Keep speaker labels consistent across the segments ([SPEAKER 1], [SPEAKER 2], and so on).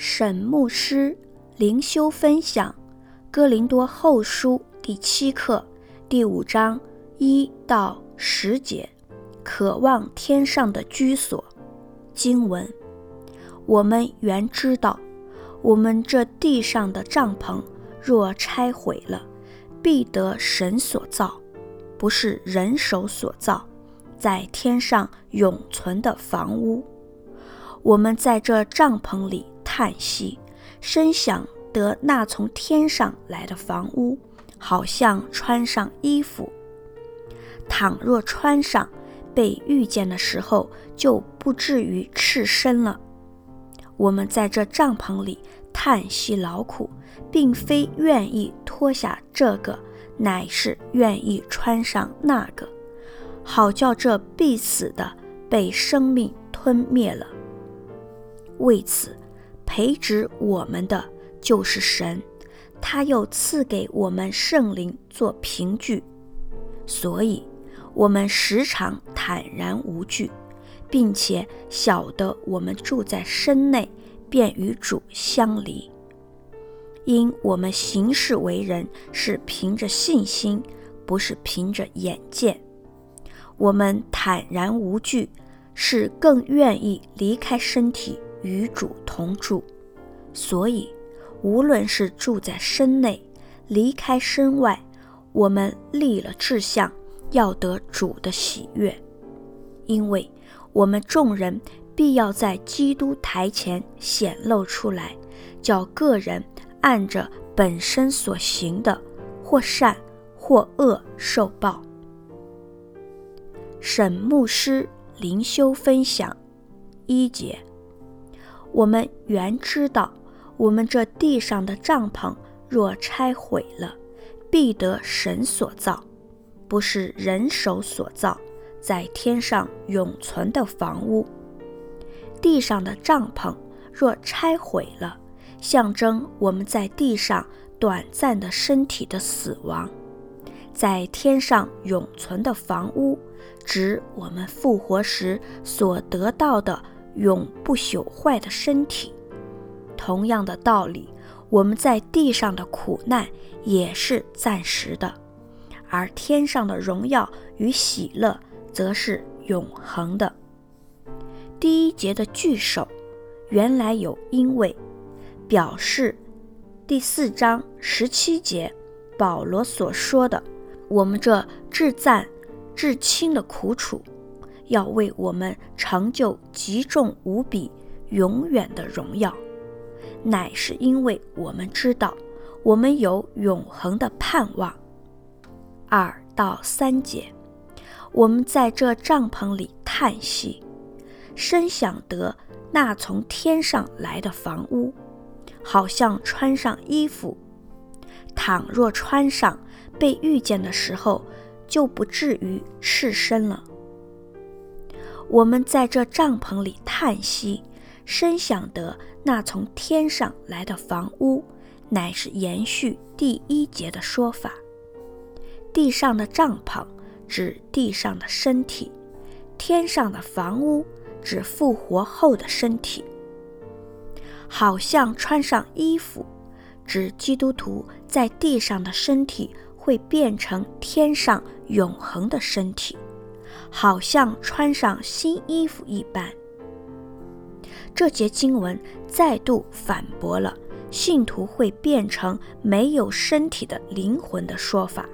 [SPEAKER 1] 沈牧师灵修分享《哥林多后书》第七课第五章一到十节，渴望天上的居所。经文：我们原知道，我们这地上的帐篷若拆毁了，必得神所造，不是人手所造，在天上永存的房屋。我们在这帐篷里叹息，深想得那从天上来的房屋，好像穿上衣服。倘若穿上，被遇见的时候，就不至于赤身了。我们在这帐篷里叹息劳苦，并非愿意脱下这个，乃是愿意穿上那个，好叫这必死的被生命吞灭了。为此，培植我们的就是神，他又赐给我们圣灵做凭据，所以我们时常坦然无惧，并且晓得我们住在身内，便与主相离。因我们行事为人是凭着信心，不是凭着眼见。我们坦然无惧，是更愿意离开身体。与主同住，所以无论是住在身内，离开身外，我们立了志向，要得主的喜悦。因为我们众人必要在基督台前显露出来，叫各人按着本身所行的，或善或恶受报。沈牧师灵修分享一节。我们原知道，我们这地上的帐篷若拆毁了，必得神所造，不是人手所造，在天上永存的房屋。地上的帐篷若拆毁了，象征我们在地上短暂的身体的死亡；在天上永存的房屋，指我们复活时所得到的。永不朽坏的身体，同样的道理，我们在地上的苦难也是暂时的，而天上的荣耀与喜乐则是永恒的。第一节的句首原来有因为，表示第四章十七节保罗所说的我们这至暂至轻的苦楚。要为我们成就极重无比、永远的荣耀，乃是因为我们知道，我们有永恒的盼望。二到三节，我们在这帐篷里叹息，深想得那从天上来的房屋，好像穿上衣服。倘若穿上，被遇见的时候，就不至于赤身了。我们在这帐篷里叹息，深想得那从天上来的房屋，乃是延续第一节的说法。地上的帐篷指地上的身体，天上的房屋指复活后的身体。好像穿上衣服，指基督徒在地上的身体会变成天上永恒的身体。好像穿上新衣服一般。这节经文再度反驳了信徒会变成没有身体的灵魂的说法。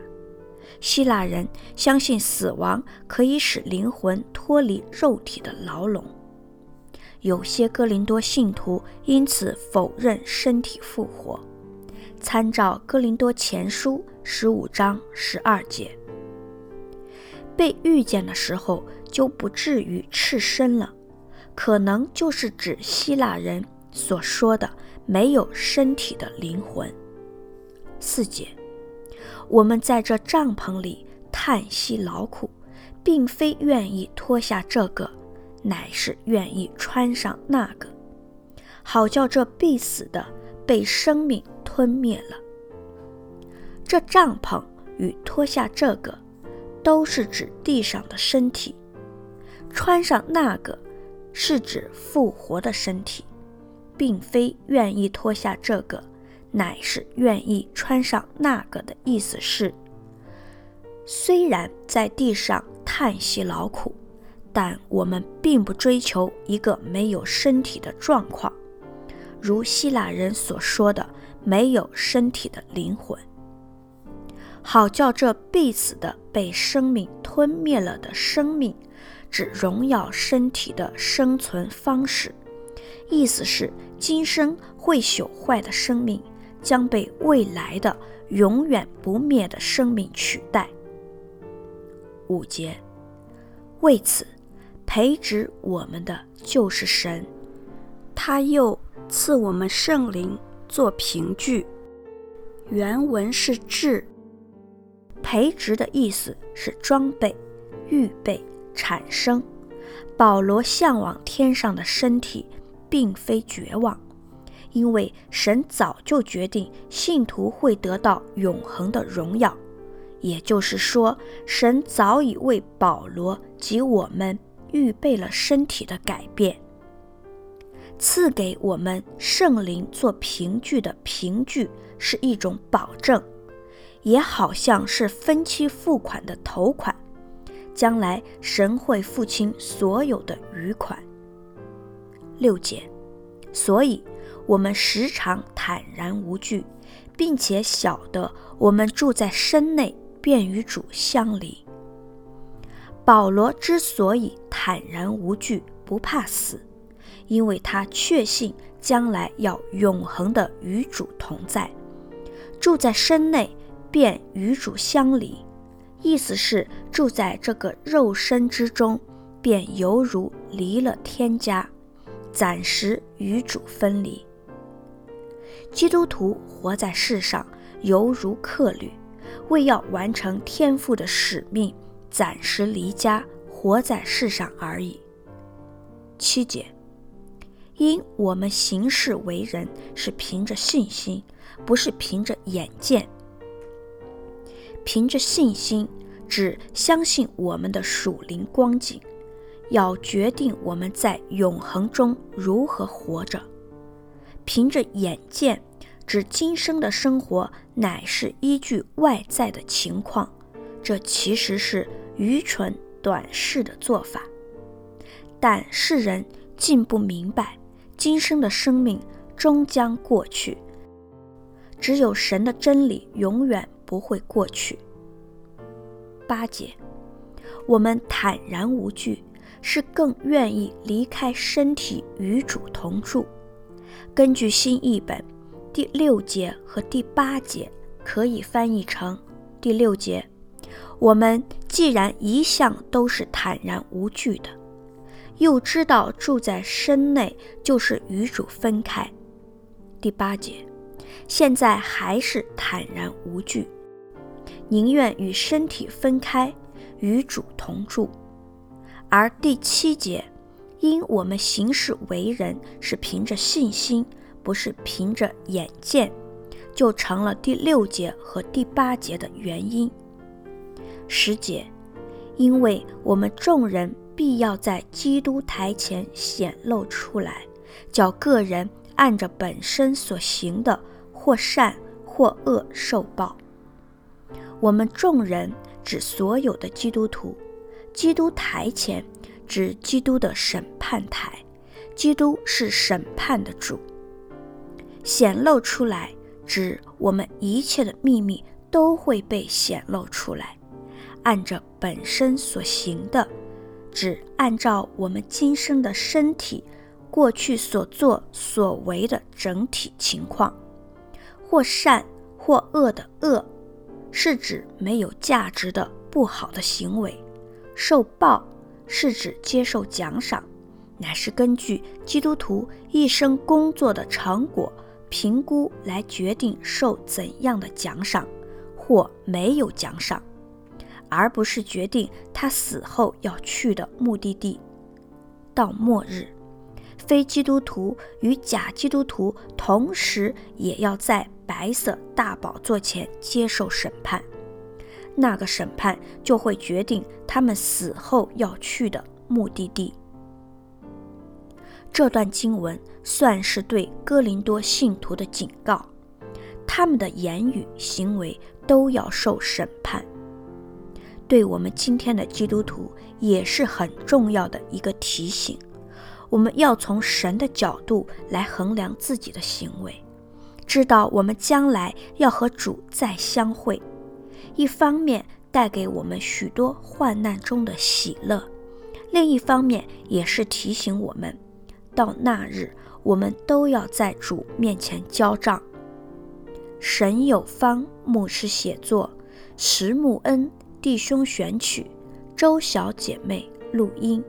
[SPEAKER 1] 希腊人相信死亡可以使灵魂脱离肉体的牢笼。有些哥林多信徒因此否认身体复活。参照哥林多前书十五章十二节。被遇见的时候就不至于赤身了，可能就是指希腊人所说的没有身体的灵魂。四节，我们在这帐篷里叹息劳苦，并非愿意脱下这个，乃是愿意穿上那个，好叫这必死的被生命吞灭了。这帐篷与脱下这个。都是指地上的身体，穿上那个是指复活的身体，并非愿意脱下这个，乃是愿意穿上那个的意思是：虽然在地上叹息劳苦，但我们并不追求一个没有身体的状况，如希腊人所说的“没有身体的灵魂”。好叫这必死的被生命吞灭了的生命，指荣耀身体的生存方式。意思是，今生会朽坏的生命将被未来的永远不灭的生命取代。五节，为此培植我们的就是神，他又赐我们圣灵做凭据。原文是智。培植的意思是装备、预备、产生。保罗向往天上的身体，并非绝望，因为神早就决定信徒会得到永恒的荣耀。也就是说，神早已为保罗及我们预备了身体的改变。赐给我们圣灵做凭据的凭据，是一种保证。也好像是分期付款的头款，将来神会付清所有的余款。六节，所以我们时常坦然无惧，并且晓得我们住在身内，便与主相离。保罗之所以坦然无惧，不怕死，因为他确信将来要永恒的与主同在，住在身内。便与主相离，意思是住在这个肉身之中，便犹如离了天家，暂时与主分离。基督徒活在世上，犹如客旅，为要完成天父的使命，暂时离家，活在世上而已。七节，因我们行事为人是凭着信心，不是凭着眼见。凭着信心，只相信我们的属灵光景，要决定我们在永恒中如何活着；凭着眼见，指今生的生活乃是依据外在的情况，这其实是愚蠢短视的做法。但世人竟不明白，今生的生命终将过去，只有神的真理永远不会过去。八节，我们坦然无惧，是更愿意离开身体与主同住。根据新译本，第六节和第八节可以翻译成：第六节，我们既然一向都是坦然无惧的，又知道住在身内就是与主分开；第八节，现在还是坦然无惧。宁愿与身体分开，与主同住。而第七节，因我们行事为人是凭着信心，不是凭着眼见，就成了第六节和第八节的原因。十节，因为我们众人必要在基督台前显露出来，叫个人按着本身所行的，或善或恶受报。我们众人指所有的基督徒，基督台前指基督的审判台，基督是审判的主。显露出来指我们一切的秘密都会被显露出来，按着本身所行的，指按照我们今生的身体过去所作所为的整体情况，或善或恶的恶。是指没有价值的不好的行为，受报是指接受奖赏，乃是根据基督徒一生工作的成果评估来决定受怎样的奖赏或没有奖赏，而不是决定他死后要去的目的地。到末日，非基督徒与假基督徒同时也要在。白色大宝座前接受审判，那个审判就会决定他们死后要去的目的地。这段经文算是对哥林多信徒的警告，他们的言语行为都要受审判。对我们今天的基督徒也是很重要的一个提醒，我们要从神的角度来衡量自己的行为，知道我们将来要和主再相会，一方面带给我们许多患难中的喜乐，另一方面也是提醒我们。到那日，我们都要在主面前交账。沈有方牧师写作，石木恩弟兄选曲，周小姐妹录音。